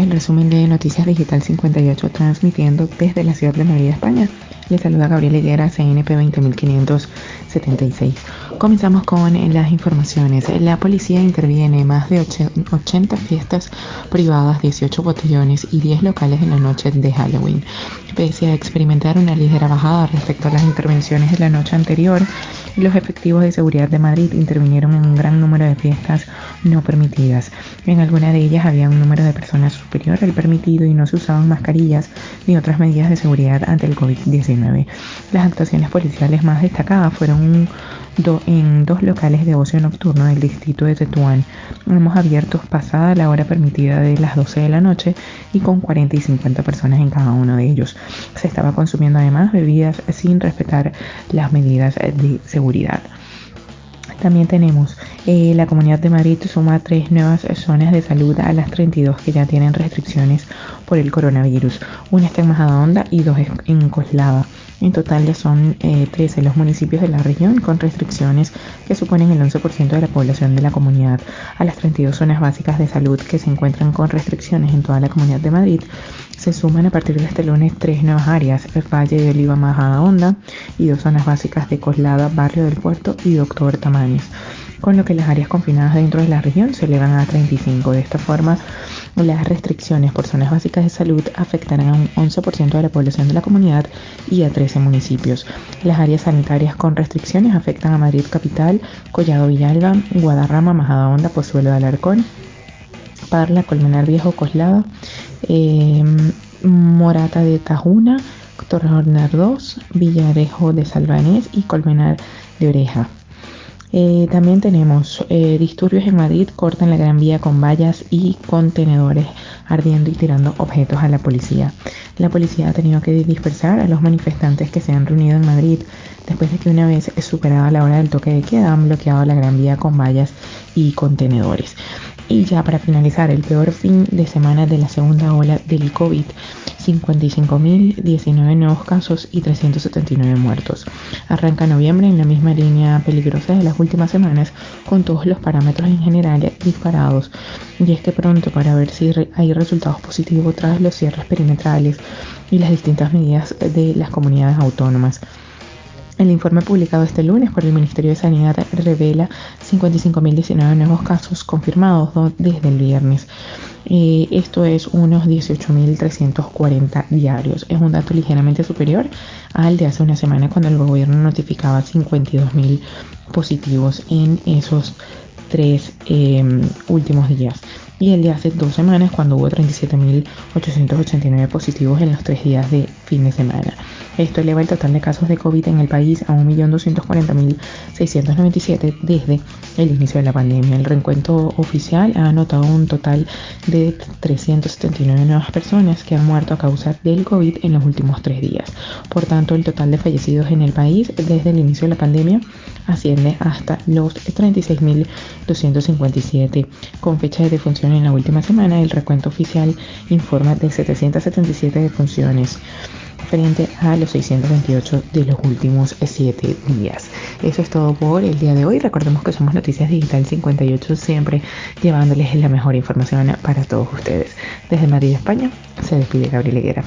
Es el resumen de Noticias Digital 58 transmitiendo desde la ciudad de Madrid, España. Les saluda Gabriel Higuera, CNP 20576. Comenzamos con las informaciones. La policía interviene más de 80 fiestas privadas, 18 botellones y 10 locales en la noche de Halloween. Pese a experimentar una ligera bajada respecto a las intervenciones de la noche anterior, los efectivos de seguridad de Madrid intervinieron en un gran número de fiestas no permitidas. En alguna de ellas había un número de personas superior al permitido y no se usaban mascarillas ni otras medidas de seguridad ante el COVID-19. Las actuaciones policiales más destacadas fueron en dos locales de ocio nocturno del distrito de Tetuán. Hemos abiertos pasada la hora permitida de las 12 de la noche y con 40 y 50 personas en cada uno de ellos. Se estaba consumiendo además bebidas sin respetar las medidas de seguridad. También tenemos eh, la Comunidad de Madrid suma tres nuevas zonas de salud a las 32 que ya tienen restricciones por el coronavirus. Una está en Majadahonda y dos en Coslada. En total ya son 13 eh, los municipios de la región con restricciones que suponen el 11% de la población de la comunidad. A las 32 zonas básicas de salud que se encuentran con restricciones en toda la comunidad de Madrid se suman a partir de este lunes tres nuevas áreas, el Valle de Oliva Majadahonda y dos zonas básicas de Coslada, Barrio del Puerto y Doctor Tamaños, con lo que las áreas confinadas dentro de la región se elevan a 35. De esta forma, las restricciones por zonas básicas de salud afectarán a un 11% de la población de la comunidad y a 13 municipios. Las áreas sanitarias con restricciones afectan a Madrid Capital, Collado Villalba, Guadarrama, Majadahonda, Pozuelo de Alarcón, Parla, Colmenar Viejo, Coslada, eh, Morata de Tajuna, Torrejonar 2, Villarejo de Salvanés y Colmenar de Oreja. Eh, también tenemos eh, disturbios en Madrid, cortan la Gran Vía con vallas y contenedores ardiendo y tirando objetos a la policía. La policía ha tenido que dispersar a los manifestantes que se han reunido en Madrid después de que una vez superada la hora del toque de queda han bloqueado la Gran Vía con vallas y contenedores. Y ya para finalizar, el peor fin de semana de la segunda ola del COVID, 55.019 nuevos casos y 379 muertos. Arranca noviembre en la misma línea peligrosa de las últimas semanas, con todos los parámetros en general disparados. Y es que pronto para ver si hay resultados positivos tras los cierres perimetrales y las distintas medidas de las comunidades autónomas. El informe publicado este lunes por el Ministerio de Sanidad revela 55.019 nuevos casos confirmados desde el viernes. Eh, esto es unos 18.340 diarios. Es un dato ligeramente superior al de hace una semana cuando el gobierno notificaba 52.000 positivos en esos tres em, últimos días y el de hace dos semanas cuando hubo 37.889 positivos en los tres días de fin de semana. Esto eleva el total de casos de COVID en el país a 1.240.697 desde el inicio de la pandemia. El reencuentro oficial ha anotado un total de 379 nuevas personas que han muerto a causa del COVID en los últimos tres días. Por tanto, el total de fallecidos en el país desde el inicio de la pandemia asciende hasta los 36.257. Con fecha de en la última semana, el recuento oficial informa de 777 defunciones frente a los 628 de los últimos 7 días. Eso es todo por el día de hoy. Recordemos que somos Noticias Digital 58, siempre llevándoles la mejor información para todos ustedes. Desde Madrid, España, se despide Gabriel Higuera.